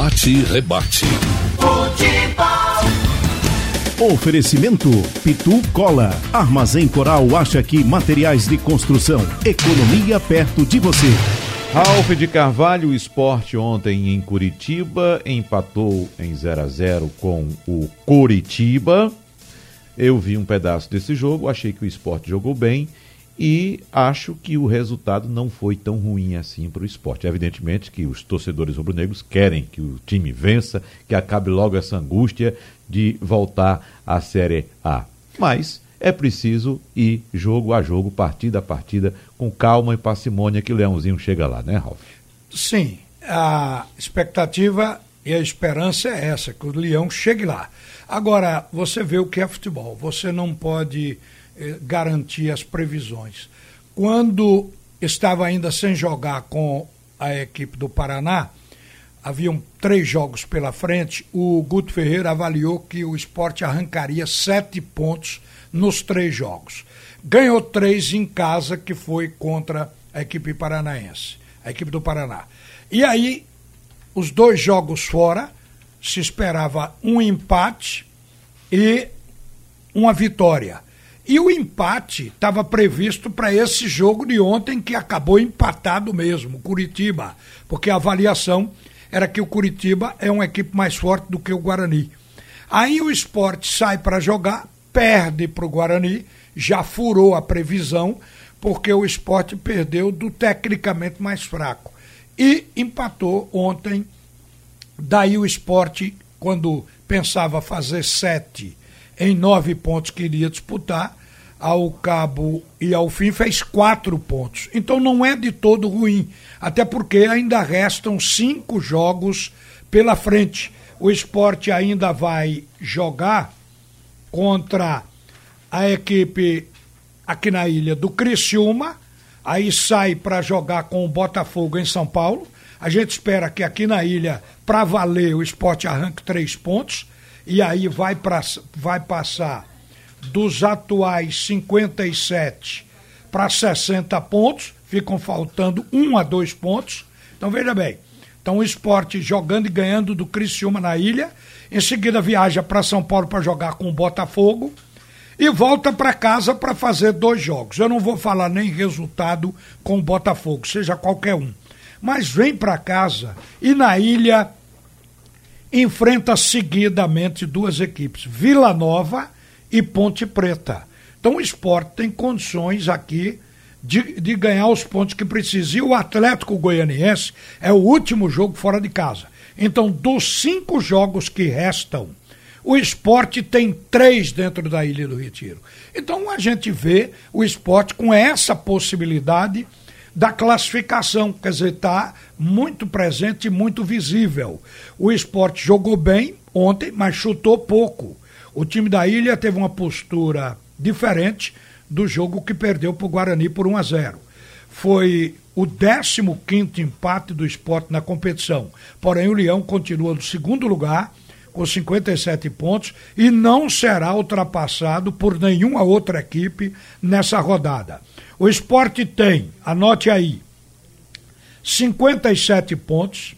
Bate e rebate. Futebol. Oferecimento Pitu Cola. Armazém Coral acha que materiais de construção. Economia perto de você. Ralf de Carvalho, o esporte ontem em Curitiba, empatou em 0 a 0 com o Curitiba. Eu vi um pedaço desse jogo, achei que o esporte jogou bem e acho que o resultado não foi tão ruim assim para o esporte. Evidentemente que os torcedores rubro-negros querem que o time vença, que acabe logo essa angústia de voltar à Série A. Mas é preciso ir jogo a jogo, partida a partida, com calma e parcimônia que o Leãozinho chega lá, né, Ralf? Sim, a expectativa e a esperança é essa, que o Leão chegue lá. Agora, você vê o que é futebol, você não pode garantir as previsões. Quando estava ainda sem jogar com a equipe do Paraná, haviam três jogos pela frente, o Guto Ferreira avaliou que o esporte arrancaria sete pontos nos três jogos. Ganhou três em casa, que foi contra a equipe paranaense, a equipe do Paraná. E aí, os dois jogos fora, se esperava um empate e uma vitória. E o empate estava previsto para esse jogo de ontem, que acabou empatado mesmo, Curitiba, porque a avaliação era que o Curitiba é uma equipe mais forte do que o Guarani. Aí o esporte sai para jogar, perde para o Guarani, já furou a previsão, porque o esporte perdeu do tecnicamente mais fraco. E empatou ontem. Daí o esporte, quando pensava fazer sete em nove pontos que iria disputar, ao cabo e ao fim fez quatro pontos. Então não é de todo ruim, até porque ainda restam cinco jogos pela frente. O esporte ainda vai jogar contra a equipe aqui na ilha do Criciúma, aí sai para jogar com o Botafogo em São Paulo. A gente espera que aqui na ilha, para valer, o esporte arranque três pontos e aí vai, pra, vai passar dos atuais 57 para 60 pontos, ficam faltando um a dois pontos. Então veja bem, então o esporte jogando e ganhando do Criciúma na ilha, em seguida viaja para São Paulo para jogar com o Botafogo e volta para casa para fazer dois jogos. Eu não vou falar nem resultado com o Botafogo, seja qualquer um. Mas vem para casa e na ilha enfrenta seguidamente duas equipes, Vila Nova e Ponte Preta. Então o esporte tem condições aqui de, de ganhar os pontos que precisa. E o Atlético Goianiense é o último jogo fora de casa. Então, dos cinco jogos que restam, o esporte tem três dentro da Ilha do Retiro. Então a gente vê o esporte com essa possibilidade da classificação, quer dizer, está muito presente e muito visível. O esporte jogou bem ontem, mas chutou pouco. O time da Ilha teve uma postura diferente do jogo que perdeu para o Guarani por 1 a 0. Foi o 15 empate do esporte na competição. Porém, o Leão continua no segundo lugar, com 57 pontos, e não será ultrapassado por nenhuma outra equipe nessa rodada. O esporte tem, anote aí, 57 pontos,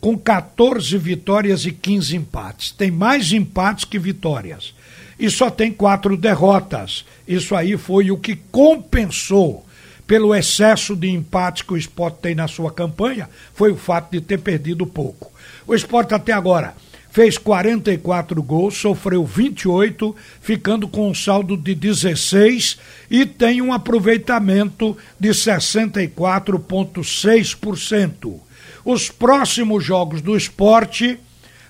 com 14 vitórias e 15 empates. Tem mais empates que vitórias. E só tem quatro derrotas. Isso aí foi o que compensou pelo excesso de empates que o esporte tem na sua campanha, foi o fato de ter perdido pouco. O esporte até agora fez 44 gols, sofreu 28, ficando com um saldo de 16 e tem um aproveitamento de 64,6%. Os próximos jogos do esporte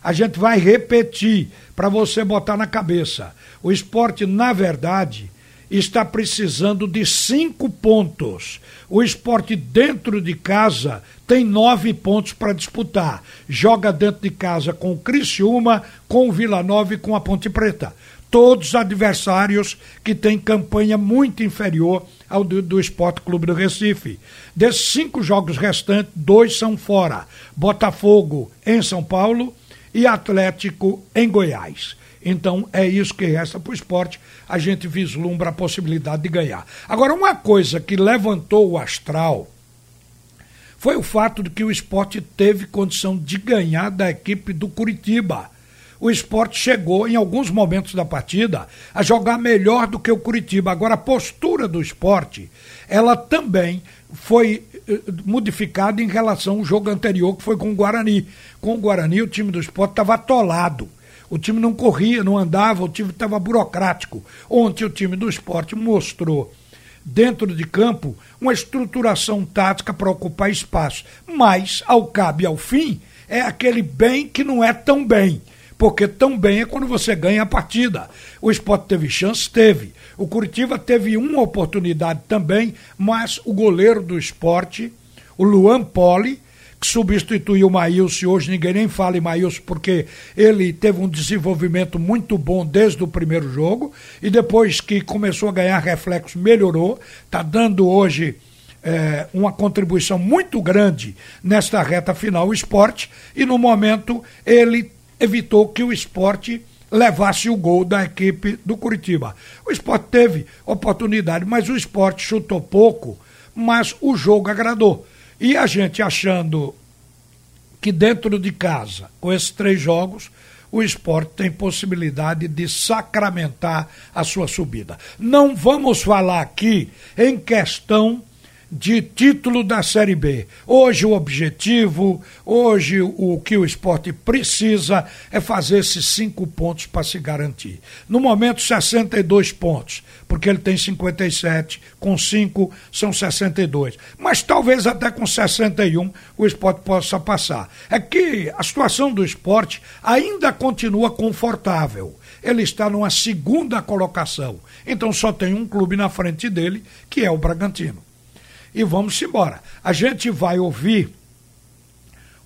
a gente vai repetir para você botar na cabeça. O esporte, na verdade, está precisando de cinco pontos. O esporte dentro de casa tem nove pontos para disputar. Joga dentro de casa com o Criciúma, com o Vila Nova e com a Ponte Preta. Todos adversários que têm campanha muito inferior ao do, do Esporte Clube do Recife. Desses cinco jogos restantes, dois são fora: Botafogo em São Paulo e Atlético em Goiás. Então é isso que resta para o esporte. A gente vislumbra a possibilidade de ganhar. Agora, uma coisa que levantou o astral foi o fato de que o esporte teve condição de ganhar da equipe do Curitiba. O esporte chegou, em alguns momentos da partida, a jogar melhor do que o Curitiba. Agora, a postura do esporte, ela também foi eh, modificada em relação ao jogo anterior, que foi com o Guarani. Com o Guarani, o time do esporte estava atolado. O time não corria, não andava, o time estava burocrático. Ontem o time do esporte mostrou dentro de campo uma estruturação tática para ocupar espaço. Mas, ao cabo e ao fim, é aquele bem que não é tão bem. Porque tão bem é quando você ganha a partida. O esporte teve chance? Teve. O Curitiba teve uma oportunidade também, mas o goleiro do esporte, o Luan Poli, que substituiu o Maílson, hoje ninguém nem fala em Maílson porque ele teve um desenvolvimento muito bom desde o primeiro jogo e depois que começou a ganhar reflexo melhorou, está dando hoje é, uma contribuição muito grande nesta reta final o esporte e no momento ele evitou que o esporte levasse o gol da equipe do Curitiba. O esporte teve oportunidade, mas o esporte chutou pouco, mas o jogo agradou. E a gente achando que dentro de casa, com esses três jogos, o esporte tem possibilidade de sacramentar a sua subida. Não vamos falar aqui em questão de título da Série B. Hoje o objetivo, hoje o que o esporte precisa é fazer esses cinco pontos para se garantir. No momento, 62 pontos, porque ele tem 57, com cinco são 62. Mas talvez até com 61 o esporte possa passar. É que a situação do esporte ainda continua confortável. Ele está numa segunda colocação. Então só tem um clube na frente dele, que é o Bragantino e vamos embora. A gente vai ouvir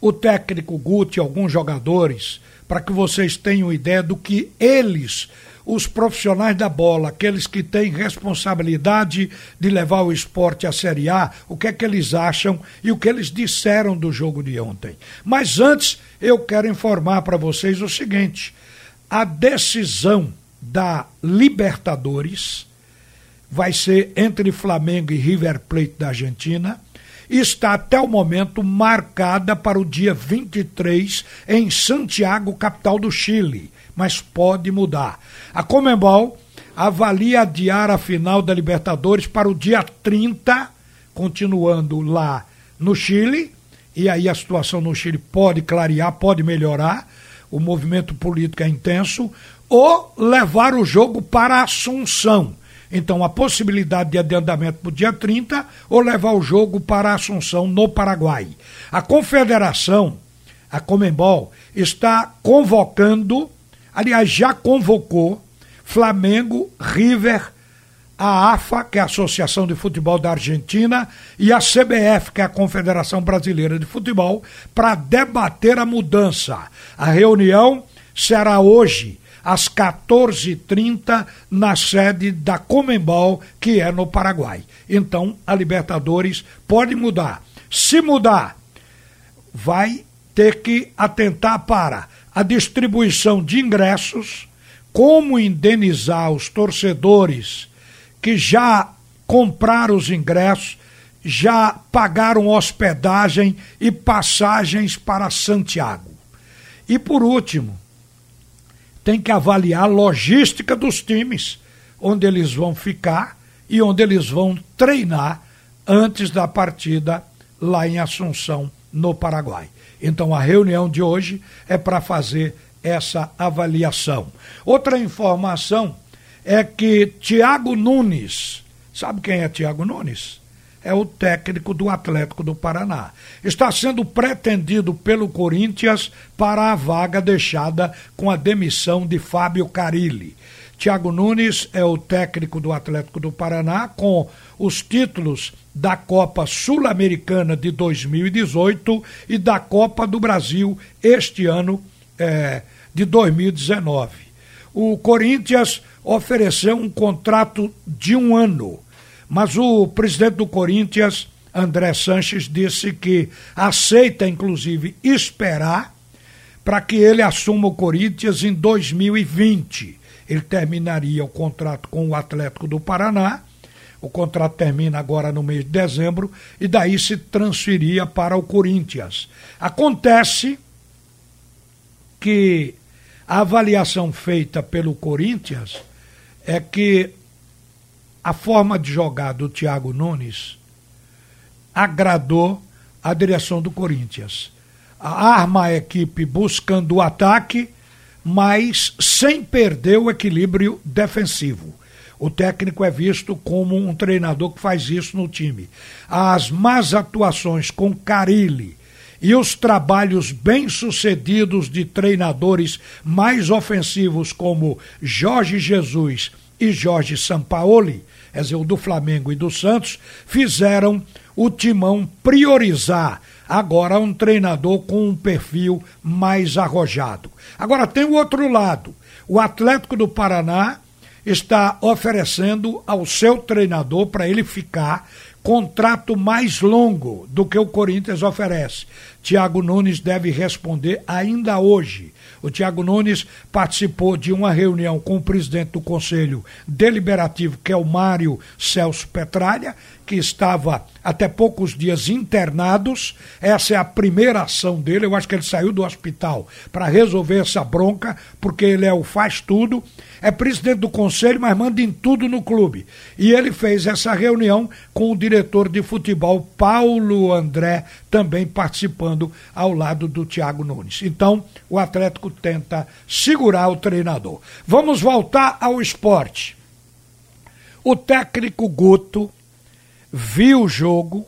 o técnico Guti, alguns jogadores, para que vocês tenham ideia do que eles, os profissionais da bola, aqueles que têm responsabilidade de levar o esporte à Série A, o que é que eles acham e o que eles disseram do jogo de ontem. Mas antes, eu quero informar para vocês o seguinte: a decisão da Libertadores vai ser entre Flamengo e River Plate da Argentina. Está até o momento marcada para o dia 23 em Santiago, capital do Chile, mas pode mudar. A Comembol avalia adiar a final da Libertadores para o dia 30, continuando lá no Chile, e aí a situação no Chile pode clarear, pode melhorar, o movimento político é intenso, ou levar o jogo para Assunção então, a possibilidade de adiantamento para o dia 30 ou levar o jogo para Assunção, no Paraguai. A confederação, a Comembol, está convocando, aliás, já convocou Flamengo, River, a AFA, que é a Associação de Futebol da Argentina, e a CBF, que é a Confederação Brasileira de Futebol, para debater a mudança. A reunião será hoje, às 14h30 na sede da Comembol, que é no Paraguai. Então, a Libertadores pode mudar. Se mudar, vai ter que atentar para a distribuição de ingressos, como indenizar os torcedores que já compraram os ingressos, já pagaram hospedagem e passagens para Santiago. E por último, tem que avaliar a logística dos times, onde eles vão ficar e onde eles vão treinar antes da partida lá em Assunção, no Paraguai. Então a reunião de hoje é para fazer essa avaliação. Outra informação é que Tiago Nunes, sabe quem é Tiago Nunes? É o técnico do Atlético do Paraná. Está sendo pretendido pelo Corinthians para a vaga deixada com a demissão de Fábio Carilli. Tiago Nunes é o técnico do Atlético do Paraná com os títulos da Copa Sul-Americana de 2018 e da Copa do Brasil este ano é, de 2019. O Corinthians ofereceu um contrato de um ano mas o presidente do Corinthians, André Sanches, disse que aceita, inclusive, esperar para que ele assuma o Corinthians em 2020. Ele terminaria o contrato com o Atlético do Paraná O contrato termina agora no mês de dezembro e daí se transferia para o Corinthians. Acontece que a avaliação feita pelo Corinthians é que a forma de jogar do Thiago Nunes agradou a direção do Corinthians. Arma a equipe buscando o ataque, mas sem perder o equilíbrio defensivo. O técnico é visto como um treinador que faz isso no time. As más atuações com Carilli e os trabalhos bem-sucedidos de treinadores mais ofensivos como Jorge Jesus e Jorge Sampaoli, o do Flamengo e do Santos, fizeram o Timão priorizar agora um treinador com um perfil mais arrojado. Agora tem o outro lado. O Atlético do Paraná está oferecendo ao seu treinador para ele ficar contrato mais longo do que o Corinthians oferece. Tiago Nunes deve responder ainda hoje. O Tiago Nunes participou de uma reunião com o presidente do Conselho Deliberativo, que é o Mário Celso Petralha, que estava até poucos dias internados. Essa é a primeira ação dele. Eu acho que ele saiu do hospital para resolver essa bronca, porque ele é o faz tudo. É presidente do conselho, mas manda em tudo no clube. E ele fez essa reunião com o diretor de futebol, Paulo André, também participando ao lado do Thiago Nunes. Então, o Atlético tenta segurar o treinador. Vamos voltar ao esporte. O técnico Guto viu o jogo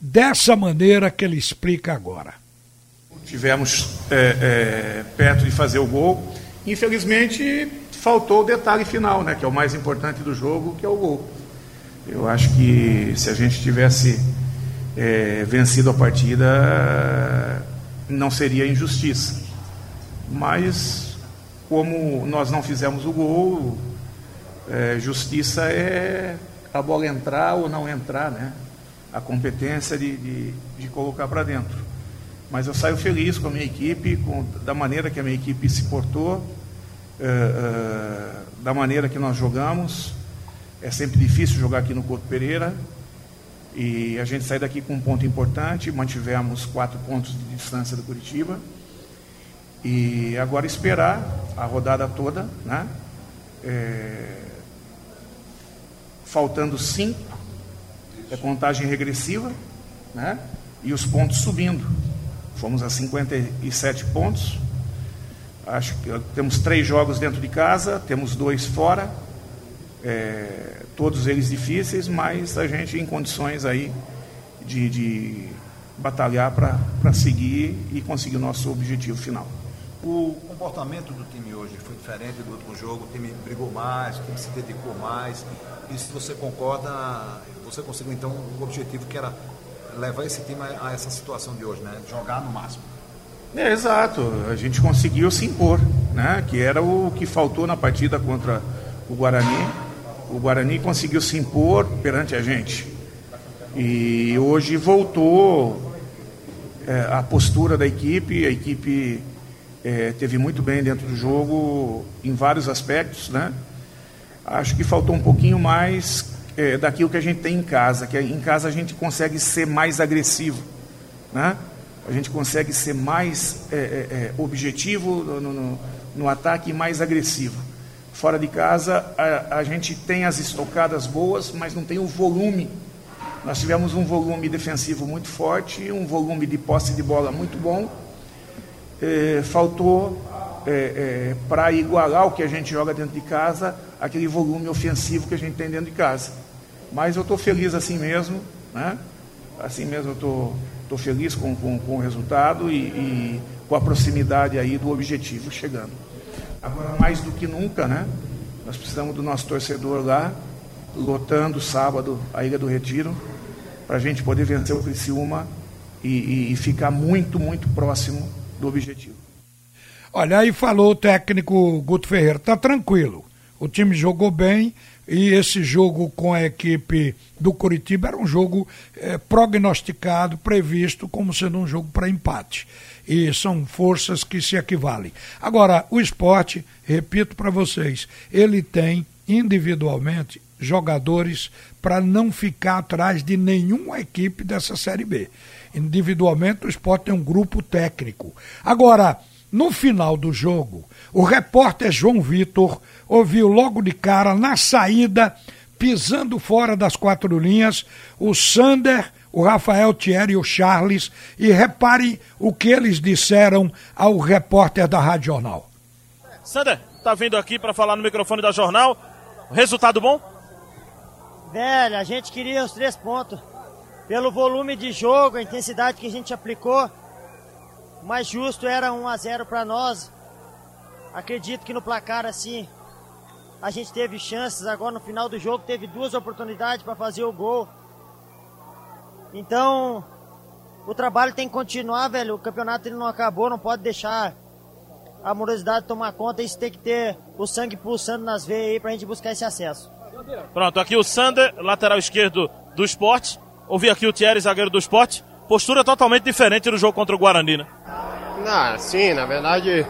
dessa maneira que ele explica agora. Tivemos é, é, perto de fazer o gol. Infelizmente, faltou o detalhe final, né, que é o mais importante do jogo, que é o gol. Eu acho que se a gente tivesse é, vencido a partida, não seria injustiça. Mas, como nós não fizemos o gol, é, justiça é a bola entrar ou não entrar, né? A competência de, de, de colocar para dentro. Mas eu saio feliz com a minha equipe, com, da maneira que a minha equipe se portou, é, é, da maneira que nós jogamos. É sempre difícil jogar aqui no Couto Pereira. E a gente sai daqui com um ponto importante, mantivemos quatro pontos de distância do Curitiba. E agora esperar a rodada toda, né? É, faltando cinco, é contagem regressiva, né? E os pontos subindo. Fomos a 57 pontos. Acho que temos três jogos dentro de casa, temos dois fora. É, todos eles difíceis, mas a gente em condições aí de, de batalhar para seguir e conseguir o nosso objetivo final. O comportamento do time hoje foi diferente do último jogo, o time brigou mais, o time se dedicou mais. E se você concorda, você conseguiu então o objetivo que era levar esse time a, essa situação de hoje, né? Jogar no máximo. É, exato, a gente conseguiu se impor, né? Que era o que faltou na partida contra o Guarani. O Guarani conseguiu se impor perante a gente. E hoje voltou é, a postura da equipe, a equipe é, teve muito bem dentro do jogo em vários aspectos, né? Acho que faltou um pouquinho mais é, daquilo que a gente tem em casa, que em casa a gente consegue ser mais agressivo, né? A gente consegue ser mais é, é, é objetivo no, no, no, ataque e mais agressivo. Fora de casa a, a gente tem as estocadas boas, mas não tem o volume. Nós tivemos um volume defensivo muito forte, um volume de posse de bola muito bom é, faltou é, é, para igualar o que a gente joga dentro de casa, aquele volume ofensivo que a gente tem dentro de casa. Mas eu estou feliz assim mesmo, né? Assim mesmo eu estou feliz com, com, com o resultado e, e, com a proximidade aí do objetivo chegando. Agora, mais do que nunca, né? Nós precisamos do nosso torcedor lá, lotando sábado a Ilha do Retiro, para a gente poder vencer o Criciúma e, e, e ficar muito, muito próximo do objetivo. Olha, aí falou o técnico Guto Ferreira, tá tranquilo. O time jogou bem e esse jogo com a equipe do Curitiba era um jogo é, prognosticado, previsto como sendo um jogo para empate. E são forças que se equivalem. Agora, o esporte, repito para vocês, ele tem individualmente jogadores para não ficar atrás de nenhuma equipe dessa Série B. Individualmente, o esporte tem um grupo técnico. Agora, no final do jogo, o repórter João Vitor ouviu logo de cara, na saída, pisando fora das quatro linhas, o Sander, o Rafael Thierry e o Charles. E repare o que eles disseram ao repórter da Rádio Jornal. Sander, tá vindo aqui para falar no microfone da Jornal. Resultado bom? Velho, a gente queria os três pontos. Pelo volume de jogo, a intensidade que a gente aplicou, mais justo era 1 a 0 para nós. Acredito que no placar assim a gente teve chances agora no final do jogo, teve duas oportunidades para fazer o gol. Então, o trabalho tem que continuar, velho. O campeonato ele não acabou, não pode deixar a morosidade tomar conta. Isso tem que ter o sangue pulsando nas veias aí pra gente buscar esse acesso. Pronto, aqui o Sander, lateral esquerdo do esporte. Ouvi aqui o Thierry, zagueiro do esporte. Postura totalmente diferente do jogo contra o Guarani, né? Não, sim, na verdade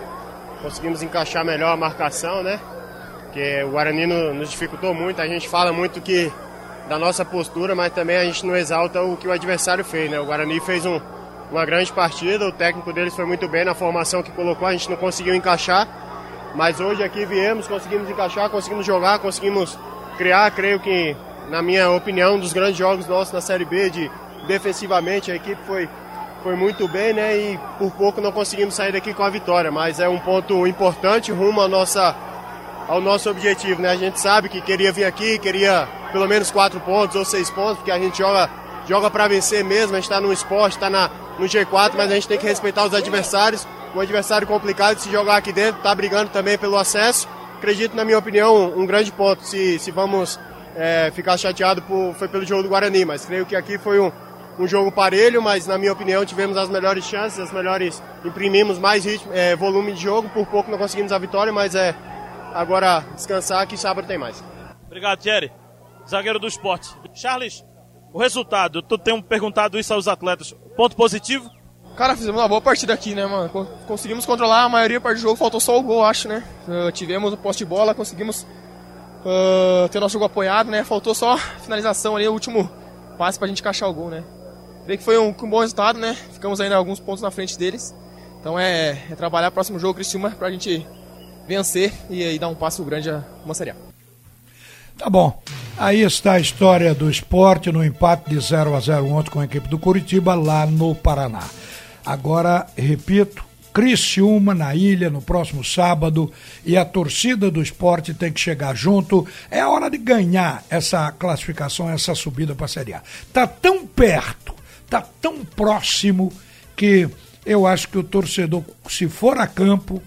conseguimos encaixar melhor a marcação, né? Porque o Guarani nos dificultou muito. A gente fala muito que da nossa postura, mas também a gente não exalta o que o adversário fez, né? O Guarani fez um, uma grande partida, o técnico deles foi muito bem na formação que colocou, a gente não conseguiu encaixar, mas hoje aqui viemos, conseguimos encaixar, conseguimos jogar, conseguimos criar, creio que, na minha opinião, um dos grandes jogos nossos na Série B, de defensivamente a equipe foi, foi muito bem, né? E por pouco não conseguimos sair daqui com a vitória, mas é um ponto importante rumo à nossa, ao nosso objetivo, né? A gente sabe que queria vir aqui, queria pelo menos quatro pontos ou seis pontos, porque a gente joga, joga para vencer mesmo, a gente está no esporte, está no G4, mas a gente tem que respeitar os adversários. Um adversário complicado de se jogar aqui dentro, está brigando também pelo acesso. Acredito, na minha opinião, um grande ponto. Se, se vamos é, ficar chateado por, foi pelo jogo do Guarani, mas creio que aqui foi um, um jogo parelho, mas na minha opinião tivemos as melhores chances, as melhores, imprimimos mais ritmo, é, volume de jogo, por pouco não conseguimos a vitória, mas é agora descansar que sábado tem mais. Obrigado, Thierry zagueiro do esporte. Charles, o resultado, tu tem perguntado isso aos atletas. Ponto positivo? Cara, fizemos uma boa partida aqui, né, mano? Conseguimos controlar a maioria parte do jogo, faltou só o gol, acho, né? Uh, tivemos o poste de bola, conseguimos uh, ter nosso jogo apoiado, né? Faltou só finalização ali, o último passe pra gente encaixar o gol, né? Creio que foi um, um, bom resultado, né? Ficamos ainda alguns pontos na frente deles. Então é, é trabalhar o próximo jogo, Criciúma, pra gente vencer e, e dar um passo grande a uma Série. Tá bom. Aí está a história do esporte no empate de 0 a 0 ontem com a equipe do Curitiba lá no Paraná. Agora, repito, Criciúma na ilha no próximo sábado e a torcida do esporte tem que chegar junto. É hora de ganhar essa classificação, essa subida para a Série A. Tá tão perto, tá tão próximo que eu acho que o torcedor, se for a campo,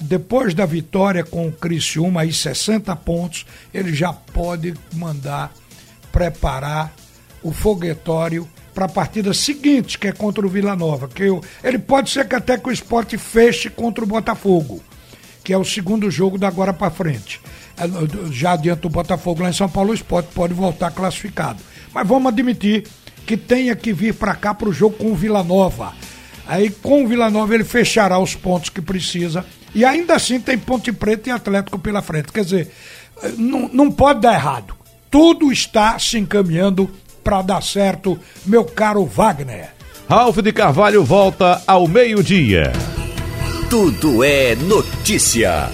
depois da vitória com o Criciúma, aí 60 pontos, ele já pode mandar preparar o foguetório para a partida seguinte, que é contra o Vila Nova. Que eu, ele pode ser que até que o esporte feche contra o Botafogo, que é o segundo jogo da agora para frente. É, já adianta do Botafogo lá em São Paulo, o esporte pode voltar classificado. Mas vamos admitir que tenha que vir para cá para o jogo com o Vila Nova. Aí com o Vila Nova ele fechará os pontos que precisa e ainda assim tem Ponte Preta e Atlético pela frente. Quer dizer, não, não pode dar errado. Tudo está se encaminhando para dar certo, meu caro Wagner. Ralf de Carvalho volta ao meio-dia. Tudo é notícia.